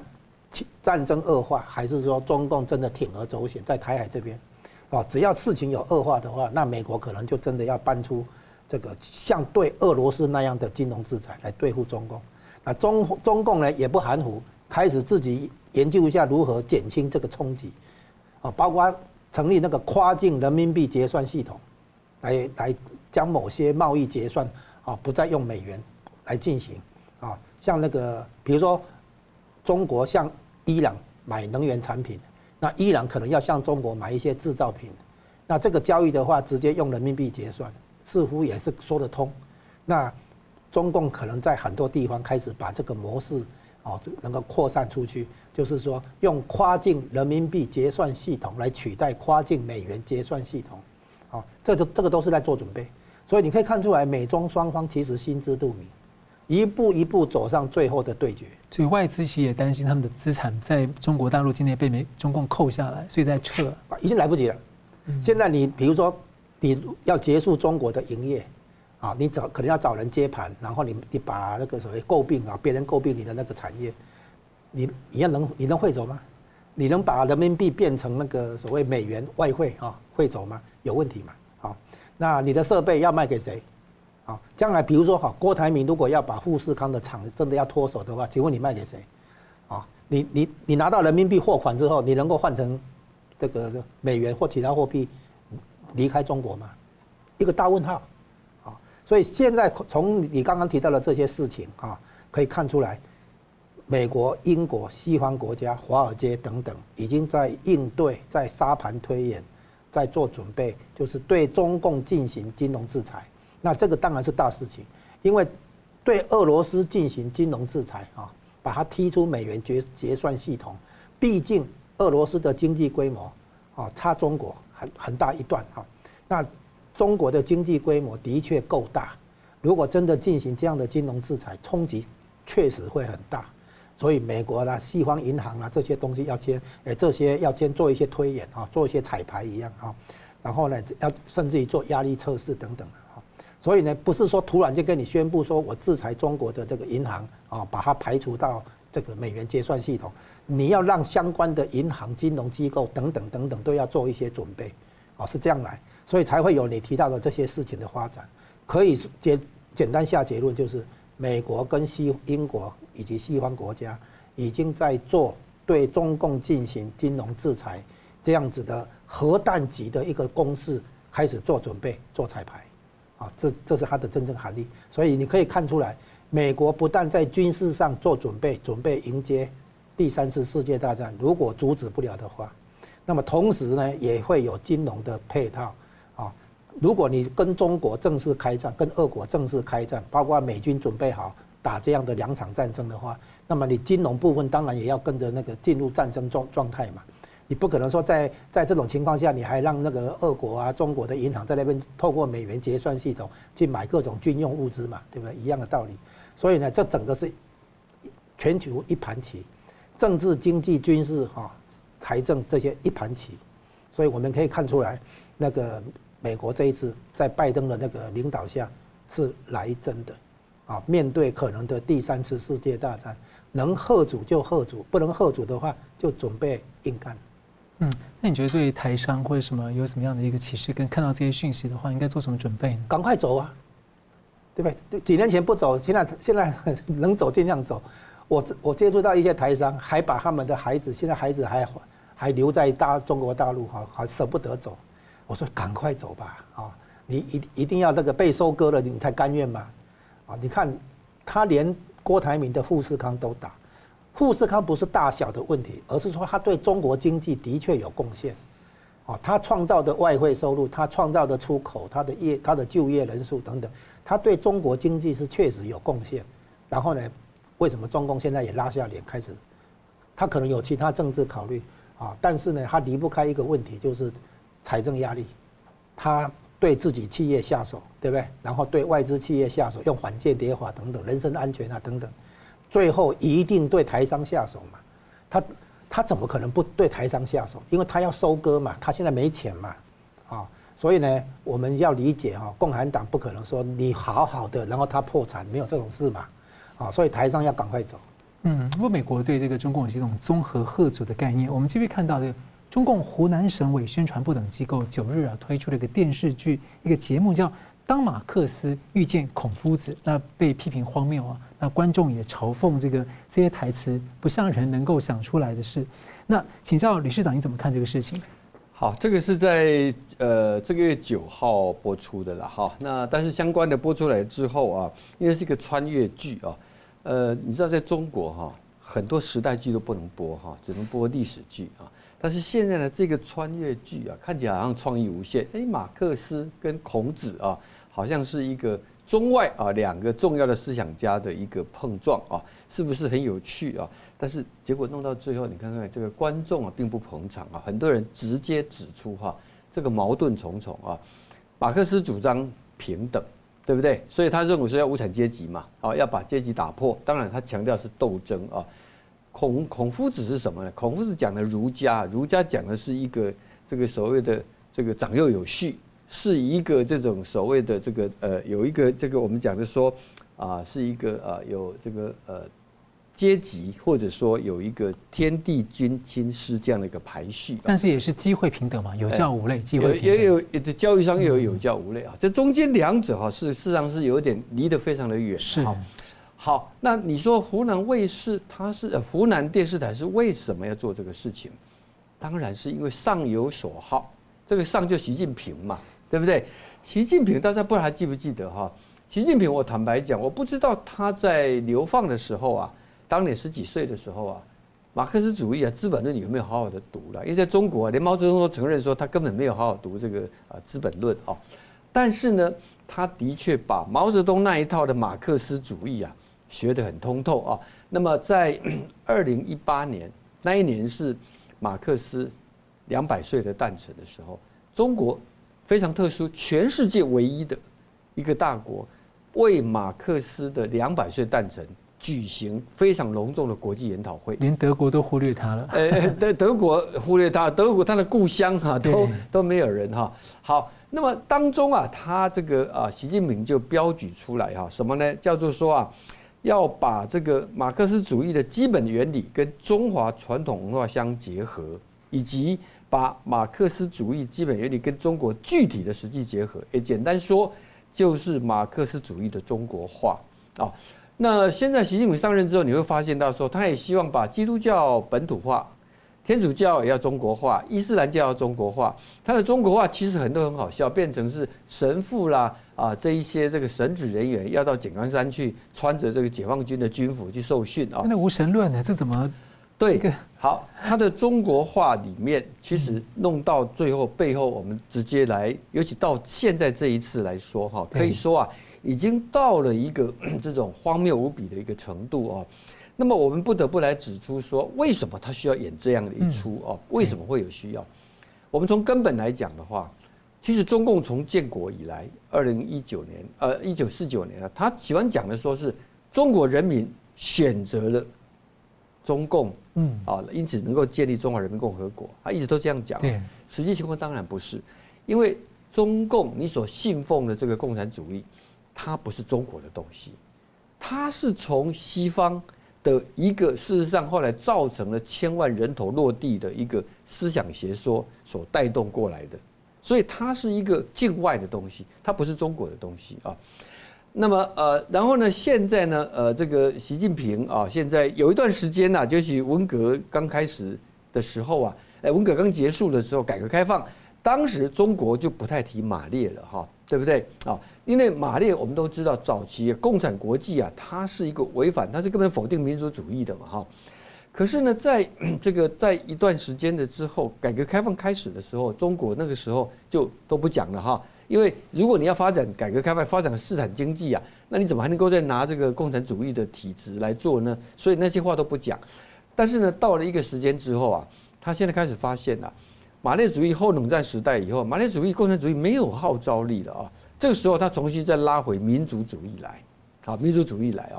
战争恶化，还是说中共真的铤而走险在台海这边，啊，只要事情有恶化的话，那美国可能就真的要搬出这个像对俄罗斯那样的金融制裁来对付中共。那中中共呢也不含糊，开始自己研究一下如何减轻这个冲击，啊，包括。成立那个跨境人民币结算系统，来来将某些贸易结算啊不再用美元来进行啊，像那个比如说中国向伊朗买能源产品，那伊朗可能要向中国买一些制造品，那这个交易的话直接用人民币结算，似乎也是说得通。那中共可能在很多地方开始把这个模式哦能够扩散出去。就是说，用跨境人民币结算系统来取代跨境美元结算系统，好，这个这个都是在做准备，所以你可以看出来，美中双方其实心知肚明，一步一步走上最后的对决。所以外资其实也担心他们的资产在中国大陆境内被美中共扣下来，所以在撤，已经来不及了。现在你比如说你要结束中国的营业，啊，你找可能要找人接盘，然后你你把那个所谓诟病啊，别人诟病你的那个产业。你你要能你能汇走吗？你能把人民币变成那个所谓美元外汇啊汇走吗？有问题嘛？好，那你的设备要卖给谁？好，将来比如说哈，郭台铭如果要把富士康的厂真的要脱手的话，请问你卖给谁？啊，你你你拿到人民币货款之后，你能够换成这个美元或其他货币离开中国吗？一个大问号。所以现在从你刚刚提到的这些事情啊，可以看出来。美国、英国、西方国家、华尔街等等，已经在应对、在沙盘推演、在做准备，就是对中共进行金融制裁。那这个当然是大事情，因为对俄罗斯进行金融制裁啊，把它踢出美元结结算系统。毕竟俄罗斯的经济规模啊，差中国很很大一段啊。那中国的经济规模的确够大，如果真的进行这样的金融制裁，冲击确实会很大。所以美国啦、西方银行啦这些东西要先，诶这些要先做一些推演啊，做一些彩排一样啊，然后呢要甚至于做压力测试等等啊。所以呢不是说突然间跟你宣布说我制裁中国的这个银行啊，把它排除到这个美元结算系统，你要让相关的银行、金融机构等等等等都要做一些准备。啊，是这样来，所以才会有你提到的这些事情的发展。可以简简单下结论就是。美国跟西英国以及西方国家已经在做对中共进行金融制裁这样子的核弹级的一个攻势，开始做准备、做彩排，啊，这这是它的真正含义。所以你可以看出来，美国不但在军事上做准备，准备迎接第三次世界大战，如果阻止不了的话，那么同时呢，也会有金融的配套。如果你跟中国正式开战，跟俄国正式开战，包括美军准备好打这样的两场战争的话，那么你金融部分当然也要跟着那个进入战争状状态嘛。你不可能说在在这种情况下，你还让那个俄国啊、中国的银行在那边透过美元结算系统去买各种军用物资嘛，对不对？一样的道理。所以呢，这整个是全球一盘棋，政治、经济、军事、哈、财政这些一盘棋。所以我们可以看出来那个。美国这一次在拜登的那个领导下是来真的，啊，面对可能的第三次世界大战，能吓阻就吓阻，不能吓阻的话就准备硬干。嗯，那你觉得对台商或者什么有什么样的一个启示？跟看到这些讯息的话，应该做什么准备呢？赶快走啊，对不对？几年前不走，现在现在能走尽量走。我我接触到一些台商，还把他们的孩子，现在孩子还还留在大中国大陆哈，还舍不得走。我说赶快走吧，啊，你一一定要这个被收割了，你才甘愿嘛，啊，你看他连郭台铭的富士康都打，富士康不是大小的问题，而是说他对中国经济的确有贡献，啊，他创造的外汇收入，他创造的出口，他的业，他的就业人数等等，他对中国经济是确实有贡献。然后呢，为什么中共现在也拉下脸开始？他可能有其他政治考虑啊，但是呢，他离不开一个问题，就是财政压力。他对自己企业下手，对不对？然后对外资企业下手，用反间谍法等等，人身安全啊等等，最后一定对台商下手嘛？他。他怎么可能不对台商下手？因为他要收割嘛，他现在没钱嘛，啊，所以呢，我们要理解哈，共产党不可能说你好好的，然后他破产，没有这种事嘛，啊，所以台商要赶快走。嗯，不过美国对这个中共有这种综合吓阻的概念，我们继续看到这个中共湖南省委宣传部等机构九日啊推出了一个电视剧，一个节目叫。当马克思遇见孔夫子，那被批评荒谬啊，那观众也嘲讽这个这些台词不像人能够想出来的事。那请教理事长，你怎么看这个事情？好，这个是在呃这个月九号播出的了哈。那但是相关的播出来之后啊，因为是一个穿越剧啊，呃，你知道在中国哈，很多时代剧都不能播哈，只能播历史剧啊。但是现在呢，这个穿越剧啊，看起来好像创意无限。哎，马克思跟孔子啊，好像是一个中外啊两个重要的思想家的一个碰撞啊，是不是很有趣啊？但是结果弄到最后，你看看这个观众啊，并不捧场啊，很多人直接指出哈，这个矛盾重重啊。马克思主张平等，对不对？所以他认为说要无产阶级嘛，啊，要把阶级打破。当然，他强调是斗争啊。孔孔夫子是什么呢？孔夫子讲的儒家，儒家讲的是一个这个所谓的这个长幼有序，是一个这种所谓的这个呃有一个这个我们讲的说啊是一个啊有这个呃阶级或者说有一个天地君亲师这样的一个排序，但是也是机会平等嘛，有教无类，机会也也有教育上也有有教无类啊，这中间两者哈是事实上是有点离得非常的远，是。好，那你说湖南卫视它是湖南电视台是为什么要做这个事情？当然是因为上有所好，这个上就习近平嘛，对不对？习近平大家不知道还记不记得哈？习近平，我坦白讲，我不知道他在流放的时候啊，当年十几岁的时候啊，马克思主义啊，《资本论》有没有好好的读了？因为在中国，连毛泽东都承认说他根本没有好好读这个啊《资本论》啊。但是呢，他的确把毛泽东那一套的马克思主义啊。学得很通透啊。那么在 二零一八年那一年是马克思两百岁的诞辰的时候，中国非常特殊，全世界唯一的一个大国为马克思的两百岁诞辰举行非常隆重的国际研讨会，连德国都忽略他了。呃，德德国忽略他，德国他的故乡哈都都没有人哈。好，那么当中啊，他这个啊，习近平就标举出来哈，什么呢？叫做说啊。要把这个马克思主义的基本原理跟中华传统文化相结合，以及把马克思主义基本原理跟中国具体的实际结合，也简单说就是马克思主义的中国化啊。那现在习近平上任之后，你会发现到说，他也希望把基督教本土化。天主教也要中国化，伊斯兰教要中国化。他的中国化其实很多很好笑，变成是神父啦啊，这一些这个神职人员要到井冈山去穿着这个解放军的军服去受训啊。那无神论呢？这怎么？对，好，他的中国话里面其实弄到最后背后，我们直接来，尤其到现在这一次来说哈，可以说啊，已经到了一个 这种荒谬无比的一个程度啊。那么我们不得不来指出说，为什么他需要演这样的一出啊？为什么会有需要？我们从根本来讲的话，其实中共从建国以来，二零一九年，呃，一九四九年啊，他喜欢讲的说是中国人民选择了中共，嗯，啊，因此能够建立中华人民共和国，他一直都这样讲。对，实际情况当然不是，因为中共你所信奉的这个共产主义，它不是中国的东西，它是从西方。的一个，事实上后来造成了千万人头落地的一个思想学说所带动过来的，所以它是一个境外的东西，它不是中国的东西啊。那么呃，然后呢，现在呢，呃，这个习近平啊，现在有一段时间呐，就是文革刚开始的时候啊，哎，文革刚结束的时候，改革开放，当时中国就不太提马列了哈。对不对啊？因为马列我们都知道，早期共产国际啊，它是一个违反，它是根本否定民族主义的嘛哈。可是呢，在 这个在一段时间的之后，改革开放开始的时候，中国那个时候就都不讲了哈。因为如果你要发展改革开放，发展市场经济啊，那你怎么还能够再拿这个共产主义的体制来做呢？所以那些话都不讲。但是呢，到了一个时间之后啊，他现在开始发现了，马列主义后冷战时代以后，马列主义、共产主义没有号召力了啊。这个时候他重新再拉回民族主义来，好，民族主义来啊。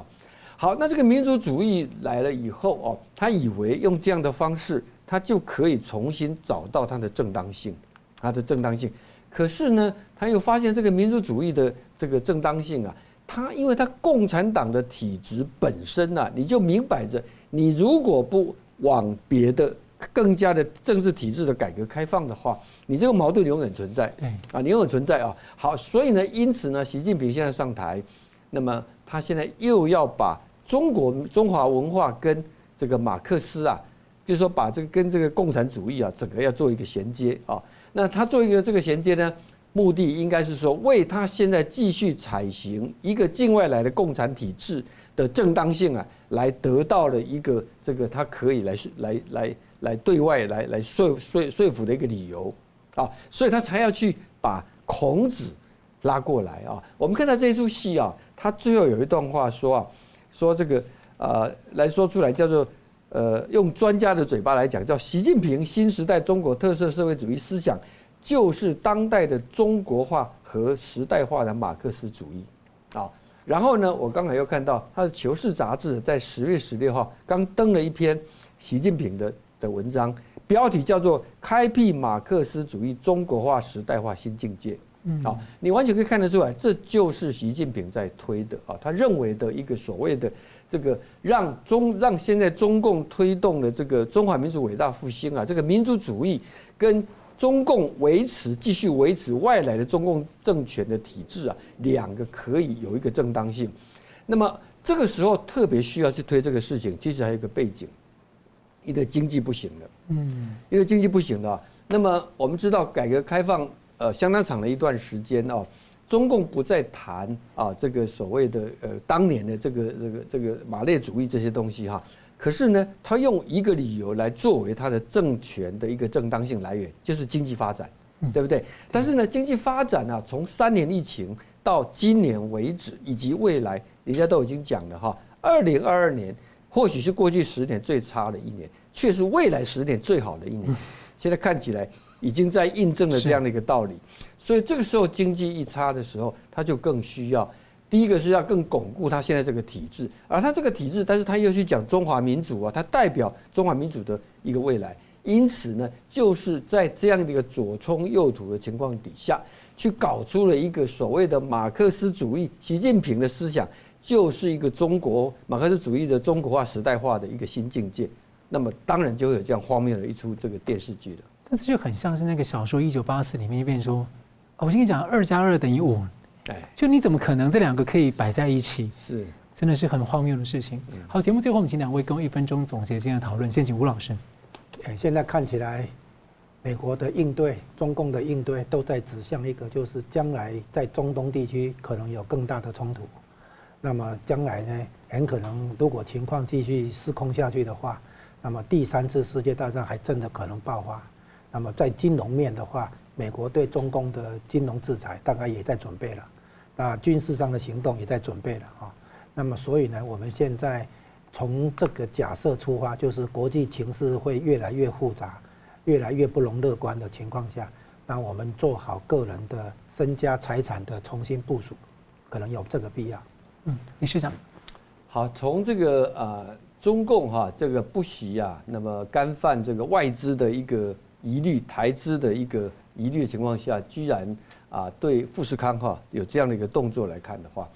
好，那这个民族主义来了以后哦，他以为用这样的方式，他就可以重新找到它的正当性，它的正当性。可是呢，他又发现这个民族主义的这个正当性啊，他因为他共产党的体制本身啊，你就明摆着，你如果不往别的更加的政治体制的改革开放的话，你这个矛盾永远存在，啊，你永远存在啊。好，所以呢，因此呢，习近平现在上台，那么他现在又要把中国中华文化跟这个马克思啊，就是说把这个跟这个共产主义啊，整个要做一个衔接啊。那他做一个这个衔接呢，目的应该是说，为他现在继续采行一个境外来的共产体制的正当性啊，来得到了一个这个他可以来来来来对外来来说说说服的一个理由啊，所以他才要去把孔子拉过来啊。我们看到这出戏啊，他最后有一段话说啊，说这个呃来说出来叫做。呃，用专家的嘴巴来讲，叫习近平新时代中国特色社会主义思想，就是当代的中国化和时代化的马克思主义。啊，然后呢，我刚才又看到他的《求是》杂志在十月十六号刚登了一篇习近平的的文章，标题叫做《开辟马克思主义中国化时代化新境界》。嗯，好，你完全可以看得出来，这就是习近平在推的啊，他认为的一个所谓的。这个让中让现在中共推动的这个中华民族伟大复兴啊，这个民族主义跟中共维持继续维持外来的中共政权的体制啊，两个可以有一个正当性。那么这个时候特别需要去推这个事情，其实还有一个背景，一个经济不行了，嗯，因为经济不行了。那么我们知道改革开放呃相当长的一段时间哦。中共不再谈啊，这个所谓的呃当年的这个这个这个马列主义这些东西哈，可是呢，他用一个理由来作为他的政权的一个正当性来源，就是经济发展，对不对？但是呢，经济发展啊，从三年疫情到今年为止，以及未来，人家都已经讲了哈，二零二二年或许是过去十年最差的一年，却是未来十年最好的一年。现在看起来已经在印证了这样的一个道理。所以这个时候经济一差的时候，他就更需要，第一个是要更巩固他现在这个体制，而他这个体制，但是他又去讲中华民族啊，他代表中华民族的一个未来，因此呢，就是在这样的一个左冲右突的情况底下，去搞出了一个所谓的马克思主义，习近平的思想就是一个中国马克思主义的中国化时代化的一个新境界，那么当然就会有这样荒谬的一出这个电视剧了。但是就很像是那个小说《一九八四》里面一边说。我先跟你讲，二加二等于五，对，就你怎么可能这两个可以摆在一起？是，真的是很荒谬的事情。好，节目最后我们请两位跟我一分钟总结今天的讨论。先请吴老师。现在看起来，美国的应对、中共的应对都在指向一个，就是将来在中东地区可能有更大的冲突。那么将来呢，很可能如果情况继续失控下去的话，那么第三次世界大战还真的可能爆发。那么在金融面的话，美国对中共的金融制裁大概也在准备了，那军事上的行动也在准备了啊。那么所以呢，我们现在从这个假设出发，就是国际情势会越来越复杂，越来越不容乐观的情况下，那我们做好个人的身家财产的重新部署，可能有这个必要。嗯，李市长，好，从这个呃中共哈这个不惜啊，那么干犯这个外资的一个疑虑，台资的一个。疑虑的情况下，居然啊对富士康哈有这样的一个动作来看的话，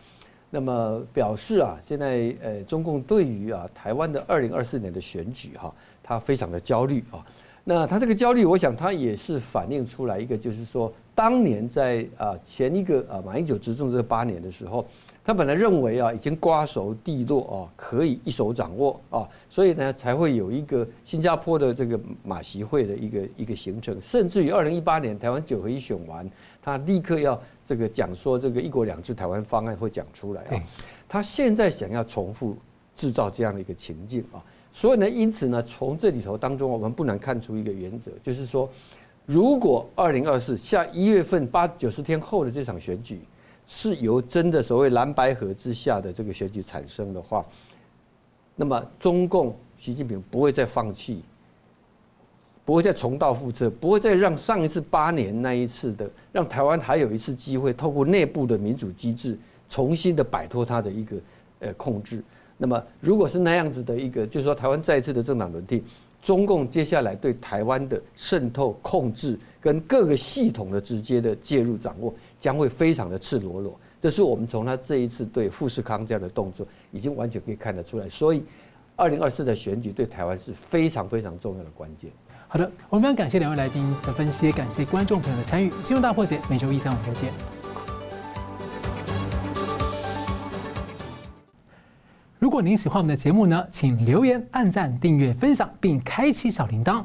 那么表示啊，现在呃中共对于啊台湾的二零二四年的选举哈，他非常的焦虑啊。那他这个焦虑，我想他也是反映出来一个，就是说当年在啊前一个啊马英九执政这八年的时候。他本来认为啊，已经瓜熟蒂落啊，可以一手掌握啊，所以呢，才会有一个新加坡的这个马习会的一个一个形成，甚至于二零一八年台湾九合一选完，他立刻要这个讲说这个一国两制台湾方案会讲出来啊，他现在想要重复制造这样的一个情境啊，所以呢，因此呢，从这里头当中，我们不难看出一个原则，就是说，如果二零二四下一月份八九十天后的这场选举是由真的所谓蓝白合之下的这个选举产生的话，那么中共习近平不会再放弃，不会再重蹈覆辙，不会再让上一次八年那一次的让台湾还有一次机会，透过内部的民主机制重新的摆脱他的一个呃控制。那么，如果是那样子的一个，就是说台湾再次的政党轮替，中共接下来对台湾的渗透、控制跟各个系统的直接的介入掌握，将会非常的赤裸裸。这是我们从他这一次对富士康这样的动作，已经完全可以看得出来。所以，二零二四的选举对台湾是非常非常重要的关键。好的，我们非常感谢两位来宾的分析，感谢观众朋友的参与。新闻大破解每周一三五再见。如果您喜欢我们的节目呢，请留言、按赞、订阅、分享，并开启小铃铛。